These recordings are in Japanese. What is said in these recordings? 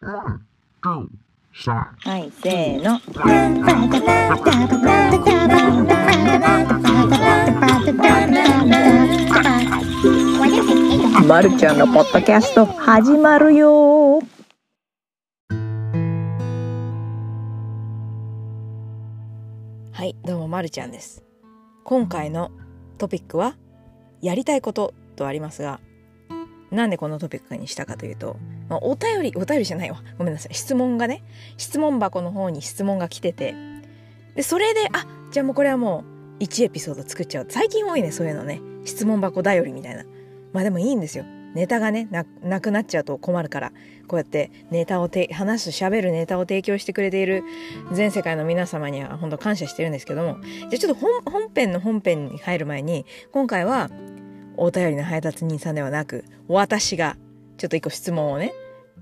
はい、せーの。まるちゃんのポッドキャスト始まるよはい、どうもまるちゃんです。今回のトピックはやりたいこととありますが、なんでこのトピックにしたかというと、まあ、お便り、お便りじゃないわ。ごめんなさい。質問がね、質問箱の方に質問が来てて、で、それで、あ、じゃあもうこれはもう1エピソード作っちゃう。最近多いね、そういうのね。質問箱頼りみたいな。まあでもいいんですよ。ネタがねな、くなっちゃうと困るから、こうやってネタをて、話す、喋るネタを提供してくれている全世界の皆様には本当感謝してるんですけども、じゃあちょっと本本編の本編に入る前に、今回はお便りの配達人さんではなく、私がちょっと一個質問をね、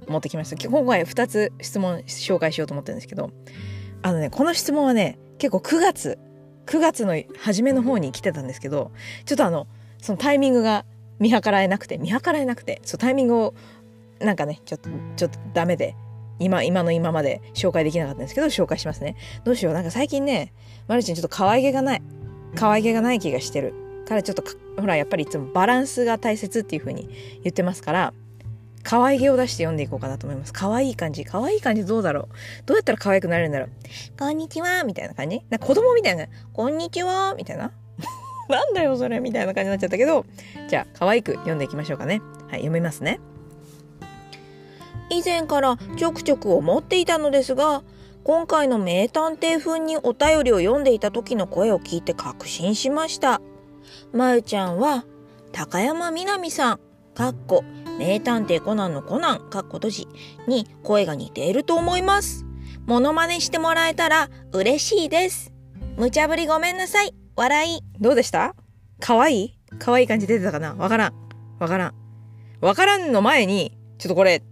持ってきました。今回2つ質問紹介しようと思ってるんですけど、あのね、この質問はね、結構9月、9月の初めの方に来てたんですけど、ちょっとあの、そのタイミングが見計らえなくて、見計らえなくて、そうタイミングをなんかね、ちょっと、ちょっとダメで、今、今の今まで紹介できなかったんですけど、紹介しますね。どうしよう。なんか最近ね、マルチにちょっと可愛げがない。可愛げがない気がしてる。からちょっとほら、やっぱりいつもバランスが大切っていう風に言ってますから、可愛げを出して読んでいこうかなと思います。可愛い感じ。可愛い感じどうだろうどうやったら可愛くなれるんだろうこんにちはみたいな感じなんか子供みたいな。こんにちはみたいな。なんだよそれみたいな感じになっちゃったけど、じゃあ可愛く読んでいきましょうかね。はい、読みますね。以前からちょくちょく思っていたのですが、今回の名探偵風にお便りを読んでいた時の声を聞いて確信しました。まゆちゃんは、高山みなみさん、かっこ、名探偵コナンのコナン、かっこ閉じ、に声が似ていると思います。モノマネしてもらえたら嬉しいです。無茶ぶりごめんなさい。笑い。どうでした？可愛い？可愛い感じ出てたかな？わからん。わからん。わからんの前に、ちょっとこれ、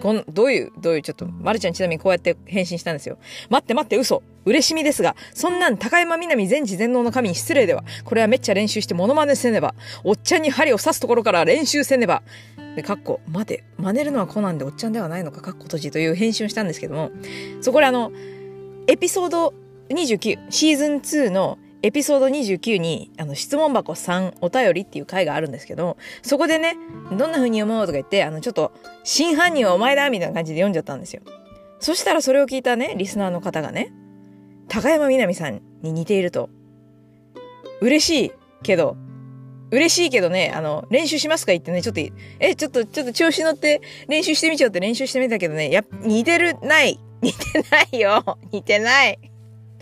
こん、どういう、どういう、ちょっと、まるちゃんちなみにこうやって返信したんですよ。待って待って、嘘。嬉しみですが、そんなん高山みなみ全知全能の神に失礼では。これはめっちゃ練習してモノマネせねば。おっちゃんに針を刺すところから練習せねば。で、かっこ、待て、真似るのはコナンでおっちゃんではないのか、かっこ閉じという返信をしたんですけども、そこであの、エピソード29、シーズン2のエピソード29に、あの、質問箱3お便りっていう回があるんですけど、そこでね、どんな風に読もうとか言って、あの、ちょっと、真犯人はお前だみたいな感じで読んじゃったんですよ。そしたらそれを聞いたね、リスナーの方がね、高山みなみさんに似ていると。嬉しいけど、嬉しいけどね、あの、練習しますか言ってね、ちょっと、え、ちょっと、ちょっと調子乗って練習してみちゃうって練習してみたけどね、や似てる、ない。似てないよ。似てない。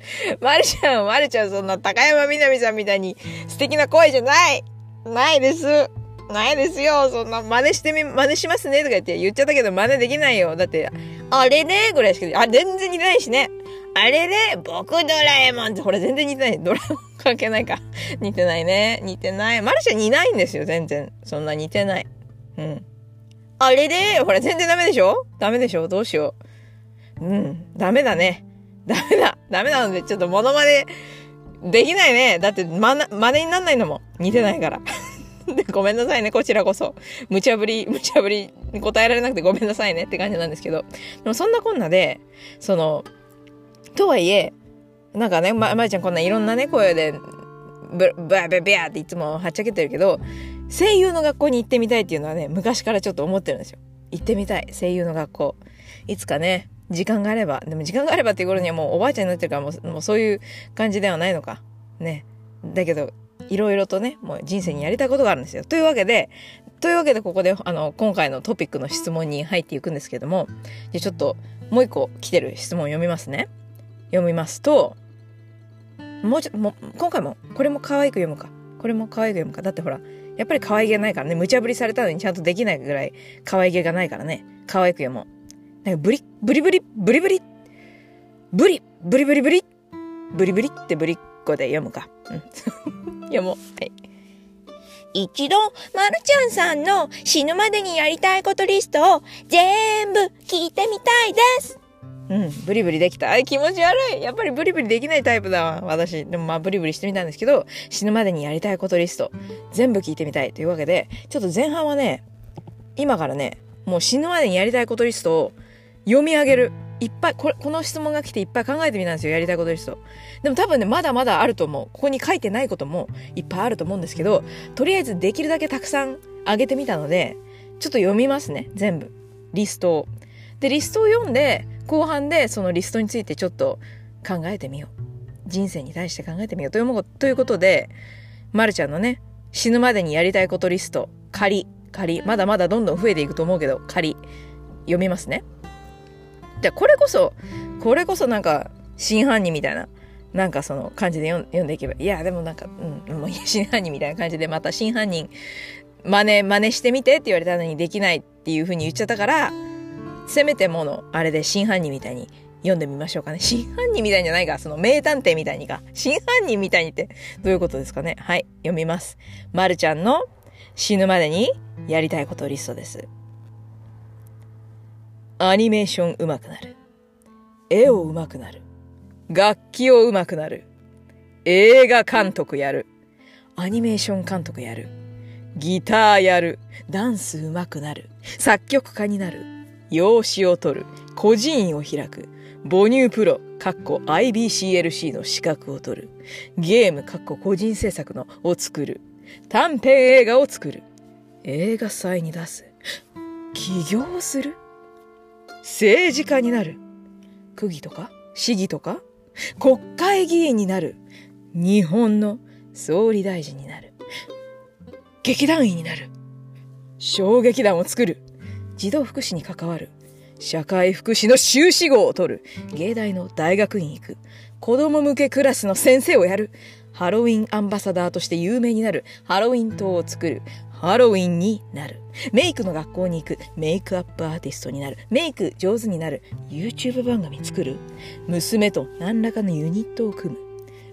まるちゃん、まるちゃん、そんな高山みなみさんみたいに素敵な声じゃないないです。ないですよ。そんな真似してみ、真似しますねとか言って言っちゃったけど真似できないよ。だって、あれね？ぐらいしか、あ、全然似てないしね。あれね？僕ドラえもんって、ほら全然似てない。ドラえもん関係ないか。似てないね。似てない。マルちゃん似ないんですよ、全然。そんな似てない。うん。あれね？ほら全然ダメでしょ？ダメでしょ？どうしよう？うん。ダメだね。ダメだ。ダメなので、ちょっとモノマネできないね。だって、まな、真似になんないのも。似てないから。で、ごめんなさいね、こちらこそ。無茶ぶり、無茶ぶりに答えられなくてごめんなさいねって感じなんですけど。でもそんなこんなで、その、とはいえ、なんかね、ま、まりちゃんこんないろんなね、声で、ブ、ブブヤブヤっていつもはっちゃけてるけど、声優の学校に行ってみたいっていうのはね、昔からちょっと思ってるんですよ。行ってみたい、声優の学校。いつかね、時間があれば、でも時間があればっていう頃にはもうおばあちゃんになってるからもうもうそういう感じではないのか。ね。だけど、いろいろとね、もう人生にやりたいことがあるんですよ。というわけで、というわけでここで、あの、今回のトピックの質問に入っていくんですけども、じゃちょっともう一個来てる質問を読みますね。読みますと、もうちょっと、も、今回も、これも可愛く読むか。これも可愛く読むか。だってほら、やっぱり可愛げないからね、無茶ぶりされたのにちゃんとできないぐらい可愛げがないからね、可愛く読もう。なんかブリ、ブリブリ、ブリブリ、ブリ、ブリブリブリ、ブリブリってブリっ子で読むか。うん。読もう。はい。一度、まるちゃんさんの死ぬまでにやりたいことリストを全部聞いてみたいです。うん、ブリブリできた。気持ち悪い。やっぱりブリブリできないタイプだわ、私。でもまあブリブリしてみたんですけど、死ぬまでにやりたいことリスト、全部聞いてみたいというわけで、ちょっと前半はね、今からね、もう死ぬまでにやりたいことリストを読み上げる。いっぱいこ、この質問が来ていっぱい考えてみたんですよ。やりたいことリスト。でも多分ね、まだまだあると思う。ここに書いてないこともいっぱいあると思うんですけど、とりあえずできるだけたくさんあげてみたので、ちょっと読みますね。全部。リストを。で、リストを読んで、後半でそのリストについてちょっと考えてみよう。人生に対して考えてみようというということで、まるちゃんのね、死ぬまでにやりたいことリスト、仮、仮、まだまだどんどん増えていくと思うけど、仮、読みますね。じゃこれこそ、これこそなんか、真犯人みたいな、なんかその感じで読んでいけば、いや、でもなんか、うん、もう 真犯人みたいな感じで、また真犯人、真似、真似してみてって言われたのにできないっていう風に言っちゃったから、せめてもの、あれで真犯人みたいに読んでみましょうかね。真犯人みたいじゃないか。その名探偵みたいにか。真犯人みたいにってどういうことですかね。はい。読みます。まるちゃんの死ぬまでにやりたいことリストです。アニメーション上手くなる。絵を上手くなる。楽器を上手くなる。映画監督やる。アニメーション監督やる。ギターやる。ダンス上手くなる。作曲家になる。養子を取る。個人院を開く。母乳プロ、かっこ IBCLC の資格を取る。ゲーム、かっこ個人制作のを作る。短編映画を作る。映画祭に出す。起業する政治家になる。区議とか市議とか国会議員になる。日本の総理大臣になる。劇団員になる。小劇団を作る。児童福祉に関わる。社会福祉の修士号を取る。芸大の大学院行く。子供向けクラスの先生をやる。ハロウィンアンバサダーとして有名になる。ハロウィン島を作る。ハロウィンになる。メイクの学校に行く。メイクアップアーティストになる。メイク上手になる。YouTube 番組作る。娘と何らかのユニットを組む。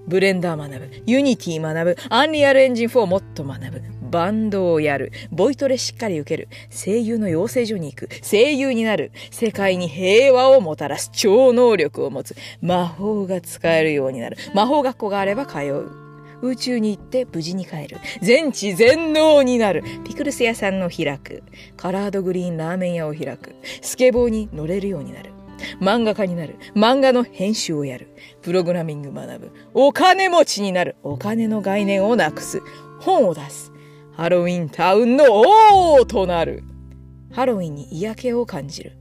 ブレンダー学ぶ。ユニティ学ぶ。アンリアルエンジン4もっと学ぶ。バンドをやる。ボイトレしっかり受ける。声優の養成所に行く。声優になる。世界に平和をもたらす。超能力を持つ。魔法が使えるようになる。魔法学校があれば通う。宇宙に行って無事に帰る。全知全能になる。ピクルス屋さんを開く。カラードグリーンラーメン屋を開く。スケボーに乗れるようになる。漫画家になる。漫画の編集をやる。プログラミング学ぶ。お金持ちになる。お金の概念をなくす。本を出す。ハロウィンタウンの王となる。ハロウィンに嫌気を感じる。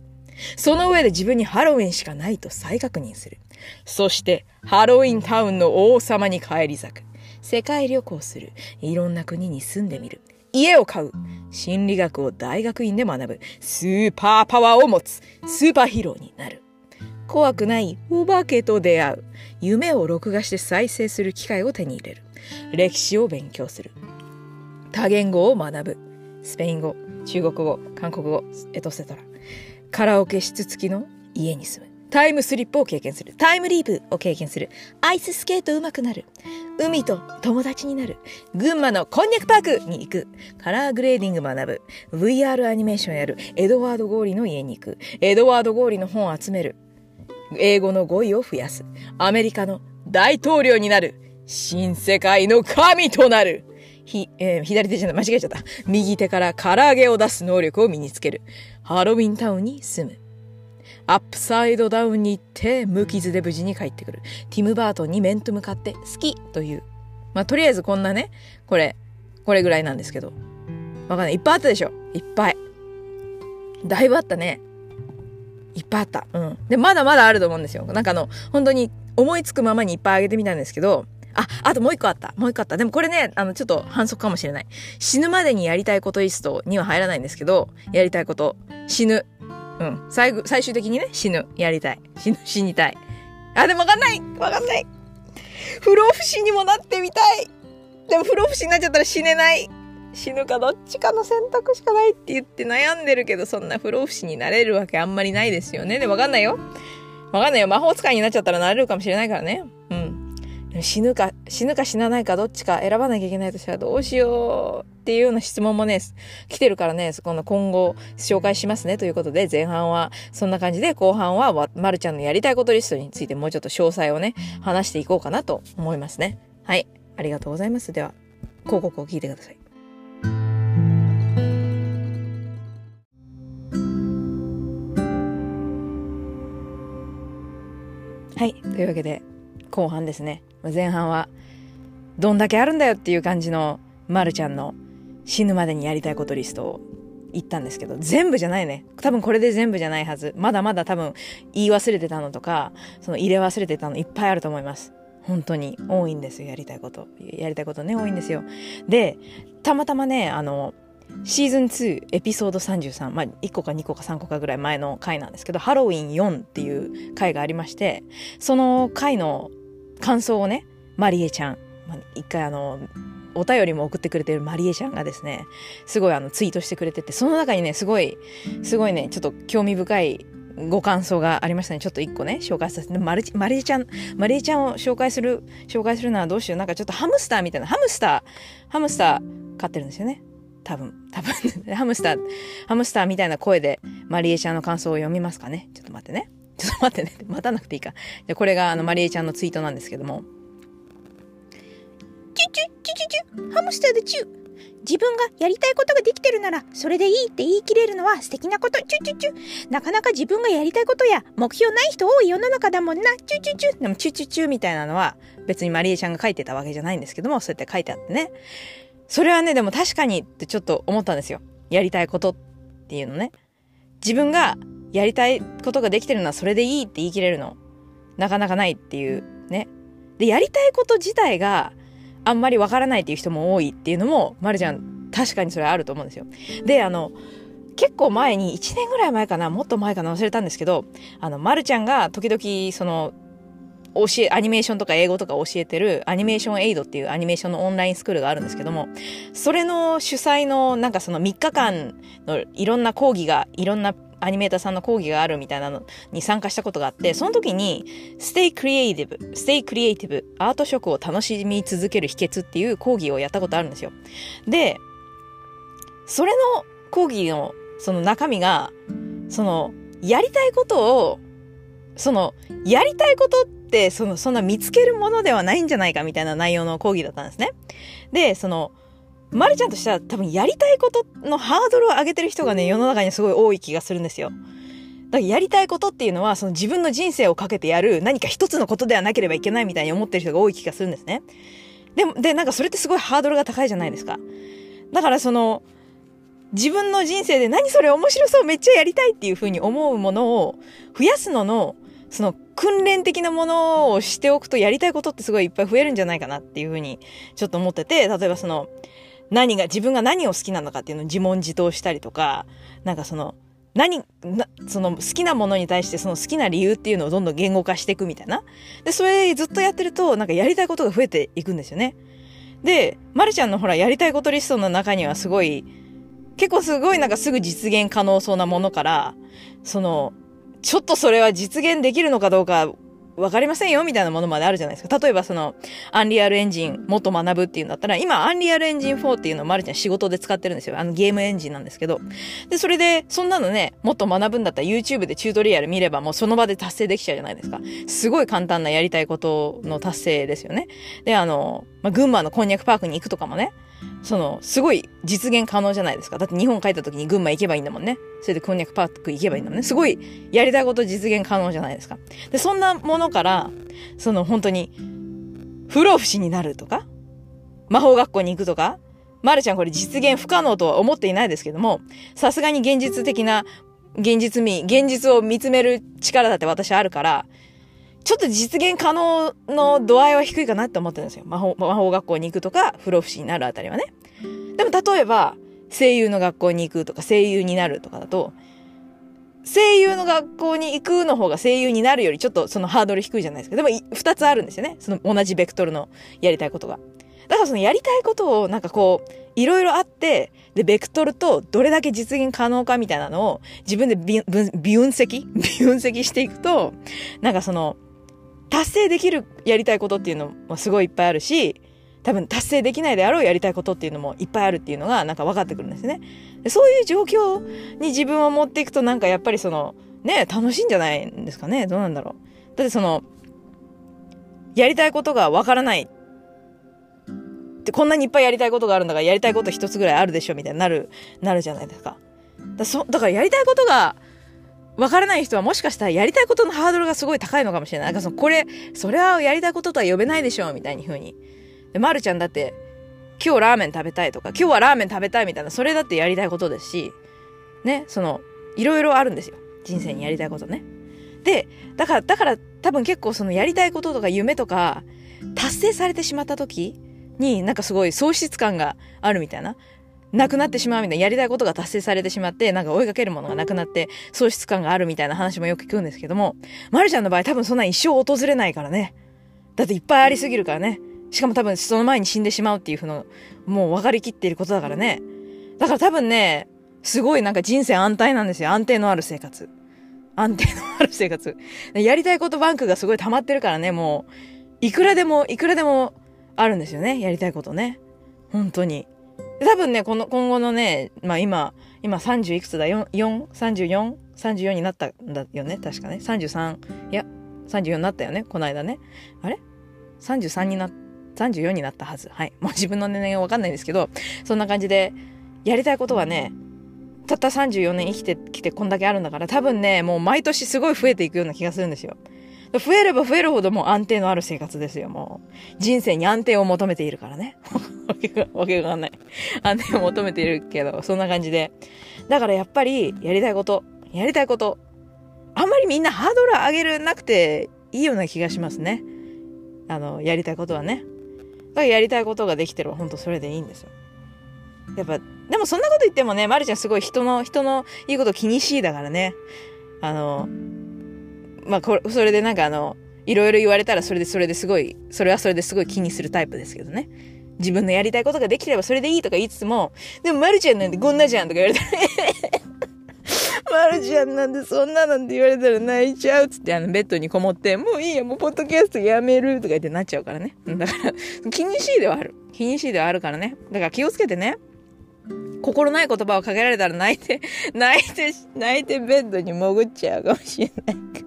その上で自分にハロウィンしかないと再確認する。そして、ハロウィンタウンの王様に返り咲く。世界旅行する。いろんな国に住んでみる。家を買う。心理学を大学院で学ぶ。スーパーパワーを持つ。スーパーヒーローになる。怖くないお化けと出会う。夢を録画して再生する機械を手に入れる。歴史を勉強する。多言語を学ぶ。スペイン語、中国語、韓国語、エトセトラ。カラオケ室付きの家に住む。タイムスリップを経験する。タイムリープを経験する。アイススケート上手くなる。海と友達になる。群馬のこんにゃくパークに行く。カラーグレーディング学ぶ。VR アニメーションやる。エドワード・ゴーリーの家に行く。エドワード・ゴーリーの本を集める。英語の語彙を増やす。アメリカの大統領になる。新世界の神となる。ひ、えー、左手じゃない、間違えちゃった。右手から唐揚げを出す能力を身につける。ハロウィンタウンに住む。アップサイドダウンに行って、無傷で無事に帰ってくる。ティム・バートンに面と向かって好きという。まあ、とりあえずこんなね、これ、これぐらいなんですけど。わかんない。いっぱいあったでしょいっぱい。だいぶあったね。いっぱいあった。うん。で、まだまだあると思うんですよ。なんかあの、本当に思いつくままにいっぱいあげてみたんですけど、あ、あともう一個あった。もう一個あった。でもこれね、あの、ちょっと反則かもしれない。死ぬまでにやりたいことリストには入らないんですけど、やりたいこと。死ぬ。うん。最後、最終的にね、死ぬ。やりたい。死ぬ、死にたい。あ、でもわかんないわかんない不老不死にもなってみたいでも不老不死になっちゃったら死ねない死ぬかどっちかの選択しかないって言って悩んでるけど、そんな不老不死になれるわけあんまりないですよね。でもわかんないよ。わかんないよ。魔法使いになっちゃったらなれるかもしれないからね。死ぬか、死ぬか死なないかどっちか選ばなきゃいけないとしたらどうしようっていうような質問もね、来てるからね、この今後紹介しますねということで、前半はそんな感じで、後半はまるちゃんのやりたいことリストについてもうちょっと詳細をね、話していこうかなと思いますね。はい。ありがとうございます。では、広告を聞いてください。はい。というわけで、後半ですね。前半は、どんだけあるんだよっていう感じの、まるちゃんの死ぬまでにやりたいことリストを言ったんですけど、全部じゃないね。多分これで全部じゃないはず。まだまだ多分言い忘れてたのとか、その入れ忘れてたのいっぱいあると思います。本当に多いんですよ、やりたいこと。やりたいことね、多いんですよ。で、たまたまね、あの、シーズン2エピソード33、まあ、1個か2個か3個かぐらい前の回なんですけど、ハロウィン4っていう回がありまして、その回の感想をね、マリエちゃん、まあ、一回あの、お便りも送ってくれてるマリエちゃんがですね、すごいあのツイートしてくれてて、その中にね、すごい、すごいね、ちょっと興味深いご感想がありましたね。ちょっと一個ね、紹介させて、マリマリエちゃん、マリエちゃんを紹介する、紹介するのはどうしよう。なんかちょっとハムスターみたいな、ハムスター、ハムスター飼ってるんですよね。多分、多分、ハムスター、ハムスターみたいな声でマリエちゃんの感想を読みますかね。ちょっと待ってね。ちょっと待ってね。待たなくていいか。じゃこれがあのマリエちゃんのツイートなんですけども。チュチュチュチュチュハムスターでチュ自分がやりたいことができてるなら、それでいいって言い切れるのは素敵なこと。チュチュチュ。なかなか自分がやりたいことや目標ない人多い世の中だもんな。チュチュチュ。でも、チュチュチュみたいなのは別にマリエちゃんが書いてたわけじゃないんですけども、そうやって書いてあってね。それはね、でも確かにってちょっと思ったんですよ。やりたいことっていうのね。自分がやりたいことができてるのはそれでいいって言い切れるの。なかなかないっていうね。で、やりたいこと自体があんまりわからないっていう人も多いっていうのも、まるちゃん確かにそれあると思うんですよ。で、あの、結構前に、1年ぐらい前かな、もっと前かな忘れたんですけど、あの、まるちゃんが時々、その、教え、アニメーションとか英語とか教えてるアニメーションエイドっていうアニメーションのオンラインスクールがあるんですけども、それの主催のなんかその3日間のいろんな講義が、いろんなアニメーターさんの講義があるみたいなのに参加したことがあって、その時に、Stay Creative, Stay Creative, アート職を楽しみ続ける秘訣っていう講義をやったことあるんですよ。で、それの講義のその中身が、その、やりたいことを、その、やりたいことって、その、そんな見つけるものではないんじゃないかみたいな内容の講義だったんですね。で、その、まるちゃんとしては多分やりたいことのハードルを上げてる人がね、世の中にすごい多い気がするんですよ。だからやりたいことっていうのは、その自分の人生をかけてやる何か一つのことではなければいけないみたいに思ってる人が多い気がするんですね。でも、で、なんかそれってすごいハードルが高いじゃないですか。だからその、自分の人生で何それ面白そうめっちゃやりたいっていうふうに思うものを増やすのの、その訓練的なものをしておくとやりたいことってすごいいっぱい増えるんじゃないかなっていうふうにちょっと思ってて、例えばその、何が、自分が何を好きなのかっていうのを自問自答したりとか、なんかその、何、な、その好きなものに対してその好きな理由っていうのをどんどん言語化していくみたいな。で、それずっとやってると、なんかやりたいことが増えていくんですよね。で、まるちゃんのほら、やりたいことリストの中にはすごい、結構すごいなんかすぐ実現可能そうなものから、その、ちょっとそれは実現できるのかどうか分かりませんよみたいなものまであるじゃないですか。例えばその、アンリアルエンジンもっと学ぶっていうんだったら、今、アンリアルエンジン4っていうのをまるちゃん仕事で使ってるんですよ。あのゲームエンジンなんですけど。で、それで、そんなのね、もっと学ぶんだったら YouTube でチュートリアル見ればもうその場で達成できちゃうじゃないですか。すごい簡単なやりたいことの達成ですよね。で、あの、まあ、群馬のこんにゃくパークに行くとかもね、その、すごい実現可能じゃないですか。だって日本帰った時に群馬行けばいいんだもんね。それでこんにゃくパーク行けばいいんだもんね。すごいやりたいこと実現可能じゃないですか。で、そんなものから、その本当に、不老不死になるとか、魔法学校に行くとか、まるちゃんこれ実現不可能とは思っていないですけども、さすがに現実的な、現実味、現実を見つめる力だって私あるから、ちょっと実現可能の度合いは低いかなって思ってるんですよ。魔法、魔法学校に行くとか、不老不死になるあたりはね。でも例えば、声優の学校に行くとか、声優になるとかだと、声優の学校に行くの方が声優になるよりちょっとそのハードル低いじゃないですか。でも、二つあるんですよね。その同じベクトルのやりたいことが。だからそのやりたいことをなんかこう、いろいろあって、で、ベクトルとどれだけ実現可能かみたいなのを自分で微分析微分析していくと、なんかその、達成できるやりたいことっていうのもすごいいっぱいあるし、多分達成できないであろうやりたいことっていうのもいっぱいあるっていうのがなんか分かってくるんですね。でそういう状況に自分を持っていくとなんかやっぱりその、ね、楽しいんじゃないんですかね？どうなんだろう？だってその、やりたいことが分からない。ってこんなにいっぱいやりたいことがあるんだからやりたいこと一つぐらいあるでしょみたいになる、なるじゃないですか。だそだからやりたいことがわからない人はもしかしたらやりたいことのハードルがすごい高いのかもしれない。なんかその、これ、それはやりたいこととは呼べないでしょう、みたいに風に。で、まるちゃんだって、今日ラーメン食べたいとか、今日はラーメン食べたいみたいな、それだってやりたいことですし、ね、その、いろいろあるんですよ。人生にやりたいことね。で、だから、だから多分結構そのやりたいこととか夢とか、達成されてしまった時に、なんかすごい喪失感があるみたいな。なくなってしまうみたいな、やりたいことが達成されてしまって、なんか追いかけるものがなくなって、喪失感があるみたいな話もよく聞くんですけども、まるちゃんの場合多分そんな一生訪れないからね。だっていっぱいありすぎるからね。しかも多分その前に死んでしまうっていうふうの、もう分かりきっていることだからね。だから多分ね、すごいなんか人生安泰なんですよ。安定のある生活。安定のある生活。やりたいことバンクがすごい溜まってるからね、もう、いくらでも、いくらでもあるんですよね。やりたいことね。本当に。多分ね、この、今後のね、まあ今、今30いくつだ ?4、4、34、34になったんだよね？確かね。33、いや、34になったよね？この間ね。あれ ?33 になった、34になったはず。はい。もう自分の年齢がわかんないんですけど、そんな感じで、やりたいことはね、たった34年生きてきてこんだけあるんだから、多分ね、もう毎年すごい増えていくような気がするんですよ。増えれば増えるほどもう安定のある生活ですよ、もう。人生に安定を求めているからね。わけが、わけがない。安定を求めているけど、そんな感じで。だからやっぱり、やりたいこと、やりたいこと、あんまりみんなハードル上げるなくていいような気がしますね。あの、やりたいことはね。だからやりたいことができてるほんとそれでいいんですよ。やっぱ、でもそんなこと言ってもね、まるちゃんすごい人の、人のいいこと気にしいだからね。あの、まあ、これ、それでなんかあの、いろいろ言われたらそれでそれですごい、それはそれですごい気にするタイプですけどね。自分のやりたいことができればそれでいいとか言いつつも、でもまるちゃんなんてこんなじゃんとか言われたら まるちゃんなんてそんななんて言われたら泣いちゃうっつってあのベッドにこもって、もういいや、もうポッドキャストやめるとか言ってなっちゃうからね。だから、気にしいではある。気にしいではあるからね。だから気をつけてね。心ない言葉をかけられたら泣いて、泣いて、泣いてベッドに潜っちゃうかもしれないから。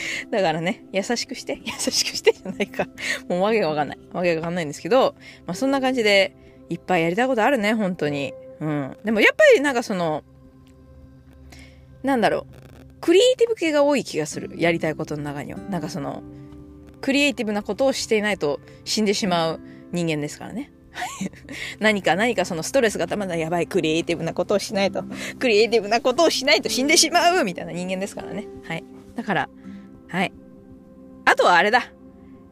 だからね、優しくして、優しくしてじゃないか。もうわけがわかんない。わけがわかんないんですけど、まあそんな感じで、いっぱいやりたいことあるね、本当に。うん。でもやっぱりなんかその、なんだろう。クリエイティブ系が多い気がする。やりたいことの中には。なんかその、クリエイティブなことをしていないと死んでしまう人間ですからね。何か何かそのストレスがたまらやばいクリエイティブなことをしないと、クリエイティブなことをしないと死んでしまうみたいな人間ですからね。はい。だから、はい。あとはあれだ。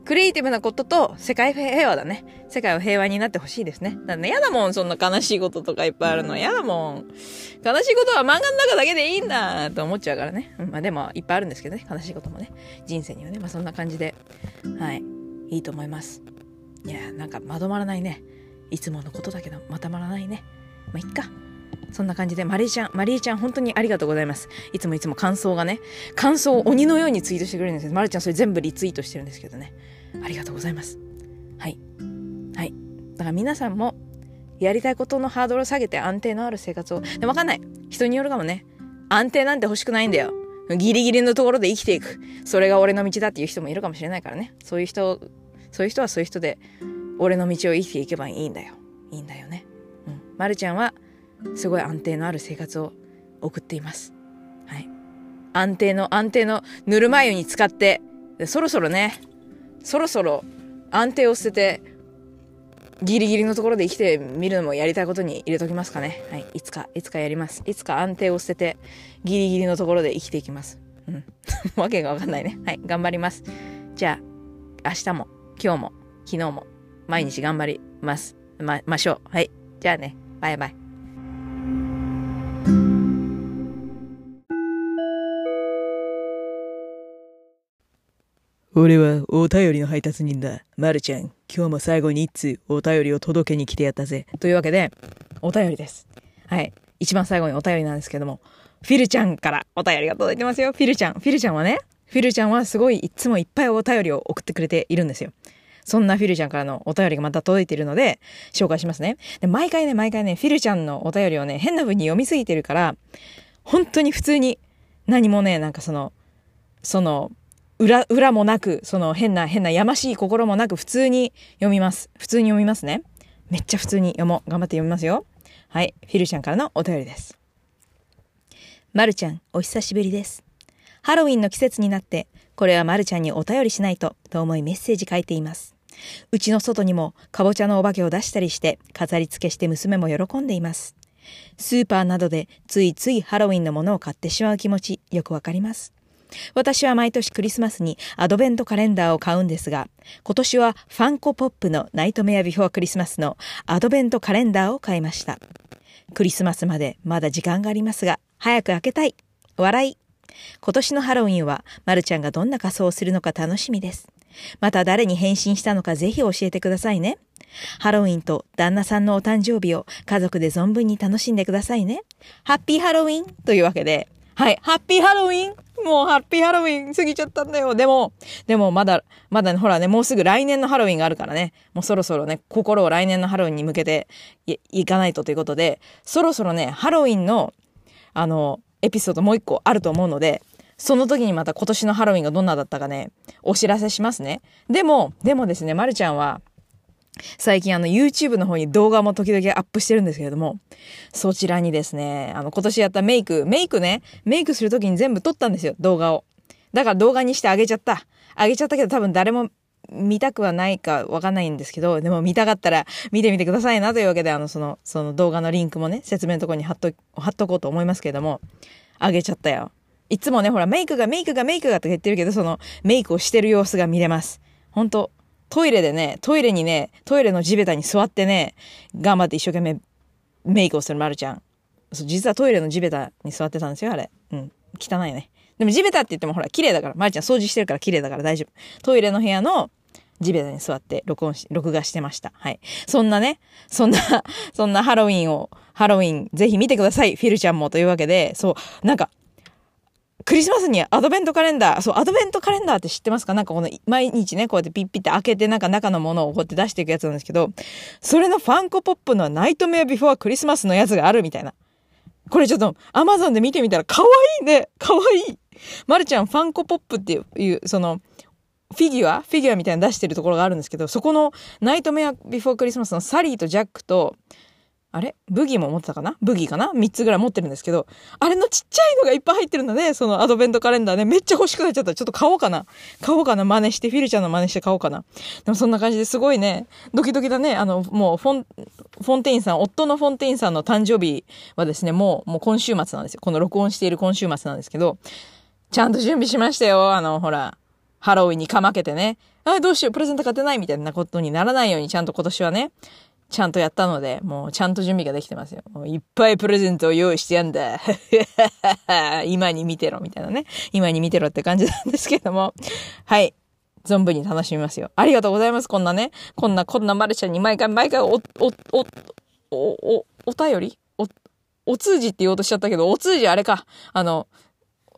クリエイティブなことと世界平和だね。世界は平和になってほしいですね。だね、嫌だもん、そんな悲しいこととかいっぱいあるの。嫌だもん。悲しいことは漫画の中だけでいいんだと思っちゃうからね。まあでも、いっぱいあるんですけどね。悲しいこともね。人生にはね。まあそんな感じで。はい。いいと思います。いや、なんかまとまらないね。いつものことだけど、まとまらないね。まあ、いっか。そんな感じで、マリーちゃん、マリーちゃん、本当にありがとうございます。いつもいつも感想がね、感想を鬼のようにツイートしてくれるんですけど、マリーちゃんそれ全部リツイートしてるんですけどね。ありがとうございます。はい。はい。だから皆さんも、やりたいことのハードルを下げて安定のある生活を。で、わかんない。人によるかもね。安定なんて欲しくないんだよ。ギリギリのところで生きていく。それが俺の道だっていう人もいるかもしれないからね。そういう人、そういう人はそういう人で、俺の道を生きていけばいいんだよ。いいんだよね。うん。まるちゃんは、すごい安定のある生活を送っています。はい。安定の、安定のぬるま湯に使って、そろそろね、そろそろ安定を捨てて、ギリギリのところで生きてみるのもやりたいことに入れときますかね。はい。いつか、いつかやります。いつか安定を捨てて、ギリギリのところで生きていきます。うん。わけがわかんないね。はい。頑張ります。じゃあ、明日も、今日も、昨日も、毎日頑張ります。ま、ましょう。はい。じゃあね。バイバイ。俺はお便りの配達人だ。まるちゃん、今日も最後に一通お便りを届けに来てやったぜ。というわけで、お便りです。はい。一番最後にお便りなんですけども、フィルちゃんからお便りが届いてますよ。フィルちゃん。フィルちゃんはね、フィルちゃんはすごいいつもいっぱいお便りを送ってくれているんですよ。そんなフィルちゃんからのお便りがまた届いているので、紹介しますね。で、毎回ね、毎回ね、フィルちゃんのお便りをね、変な風に読みすぎてるから、本当に普通に何もね、なんかその、その、裏、裏もなく、その変な、変なやましい心もなく普通に読みます。普通に読みますね。めっちゃ普通に読もう。頑張って読みますよ。はい。フィルちゃんからのお便りです。まるちゃん、お久しぶりです。ハロウィンの季節になって、これはまるちゃんにお便りしないと、と思いメッセージ書いています。うちの外にもかぼちゃのお化けを出したりして飾り付けして娘も喜んでいます。スーパーなどでついついハロウィンのものを買ってしまう気持ちよくわかります。私は毎年クリスマスにアドベントカレンダーを買うんですが、今年はファンコポップのナイトメアビフォークリスマスのアドベントカレンダーを買いました。クリスマスまでまだ時間がありますが、早く開けたい。笑い。今年のハロウィンは、まるちゃんがどんな仮装をするのか楽しみです。また誰に変身したのかぜひ教えてくださいね。ハロウィンと旦那さんのお誕生日を家族で存分に楽しんでくださいね。ハッピーハロウィンというわけで、はい、ハッピーハロウィンもうハッピーハロウィン過ぎちゃったんだよ。でも、でもまだ、まだね、ほらね、もうすぐ来年のハロウィンがあるからね、もうそろそろね、心を来年のハロウィンに向けていかないとということで、そろそろね、ハロウィンの、あの、エピソードもう一個あると思うので、その時にまた今年のハロウィンがどんなだったかね、お知らせしますね。でも、でもですね、まるちゃんは、最近あの YouTube の方に動画も時々アップしてるんですけれども、そちらにですね、あの今年やったメイク、メイクね、メイクする時に全部撮ったんですよ、動画を。だから動画にしてあげちゃった。あげちゃったけど多分誰も見たくはないかわかんないんですけど、でも見たかったら見てみてくださいなというわけで、あのその、その動画のリンクもね、説明のところに貼っと、貼っとこうと思いますけれども、あげちゃったよ。いつもね、ほら、メイクがメイクがメイクがとか言ってるけど、そのメイクをしてる様子が見れます。本当トイレでね、トイレにね、トイレの地べたに座ってね、頑張って一生懸命メイクをするまるちゃん。そう、実はトイレの地べたに座ってたんですよ、あれ。うん。汚いね。でも地べたって言ってもほら、綺麗だから、まるちゃん掃除してるから綺麗だから大丈夫。トイレの部屋の地べたに座って録音し、録画してました。はい。そんなね、そんな、そんなハロウィンを、ハロウィンぜひ見てください。フィルちゃんもというわけで、そう、なんか、クリスマスにアドベントカレンダー、そう、アドベントカレンダーって知ってますか？なんかこの毎日ね、こうやってピッピって開けてなんか中のものをこうやって出していくやつなんですけど、それのファンコポップのナイトメアビフォークリスマスのやつがあるみたいな。これちょっとアマゾンで見てみたら可愛いね！可愛い！まるちゃんファンコポップっていう、その、フィギュア？フィギュアみたいなの出してるところがあるんですけど、そこのナイトメアビフォークリスマスのサリーとジャックと、あれ？ブギーも持ってたかな？ブギーかな ?3 つぐらい持ってるんですけど、あれのちっちゃいのがいっぱい入ってるんだね。そのアドベントカレンダーね。めっちゃ欲しくなっちゃった。ちょっと買おうかな。買おうかな。真似して、フィルちゃんの真似して買おうかな。でもそんな感じですごいね、ドキドキだね。あの、もうフォン、フォンテインさん、夫のフォンテインさんの誕生日はですね、もう、もう今週末なんですよ。この録音している今週末なんですけど、ちゃんと準備しましたよ。あの、ほら、ハロウィンにかまけてね。あ、どうしよう、プレゼント買ってないみたいなことにならないようにちゃんと今年はね、ちゃんとやったので、もうちゃんと準備ができてますよ。もういっぱいプレゼントを用意してやんだ。今に見てろ、みたいなね。今に見てろって感じなんですけども。はい。存分に楽しみますよ。ありがとうございます。こんなね。こんな、こんなマルちゃんに毎回毎回お、お、お、お、お、お便り？お、お通じって言おうとしちゃったけど、お通じあれか。あの、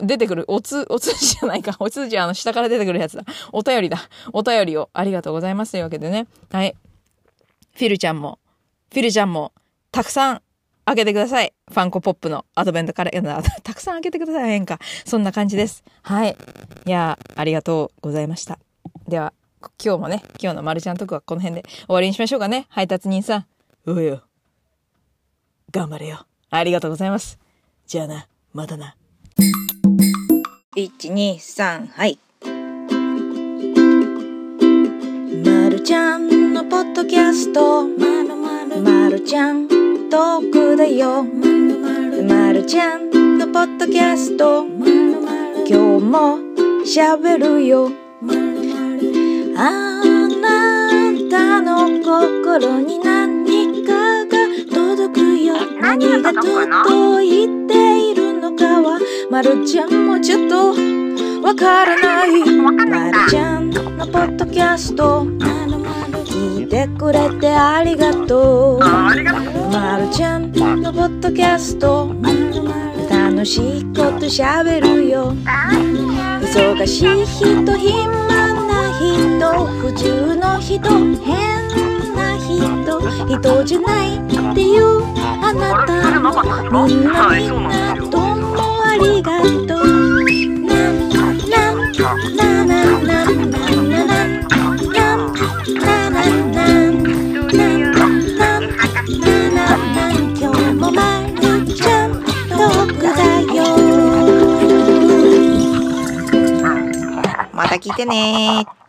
出てくる、おつ、お通じじゃないか。お通じはあの、下から出てくるやつだ。お便りだ。お便りをありがとうございますというわけでね。はい。フィルちゃんも、フィルちゃんも、たくさん開けてください。ファンコポップのアドベントカレンダー。たくさん開けてください。変か。そんな感じです。はい。いや、ありがとうございました。では、今日もね、今日のまるちゃんトークはこの辺で終わりにしましょうかね。配達人さん。おうよ。頑張れよ。ありがとうございます。じゃあな、またな。123はいまるちゃんのポッドキャスト。まるまる。まるちゃんトークだよまる。まるまるちゃんのポッドキャスト。まるまる。今日もしゃべるよ。まるまるあなたの心に何かが届くよ。何が届いているのかはまるちゃんもちょっとわからない。まるちゃんのポッドキャストありがとう。まるちゃんのポッドキャスト。楽しいことしゃべるよ。忙しい人暇な人。普通の人変な人。人じゃないっていうあなた。みんなみんなどうもありがとう。なんなんなななななな聞いてね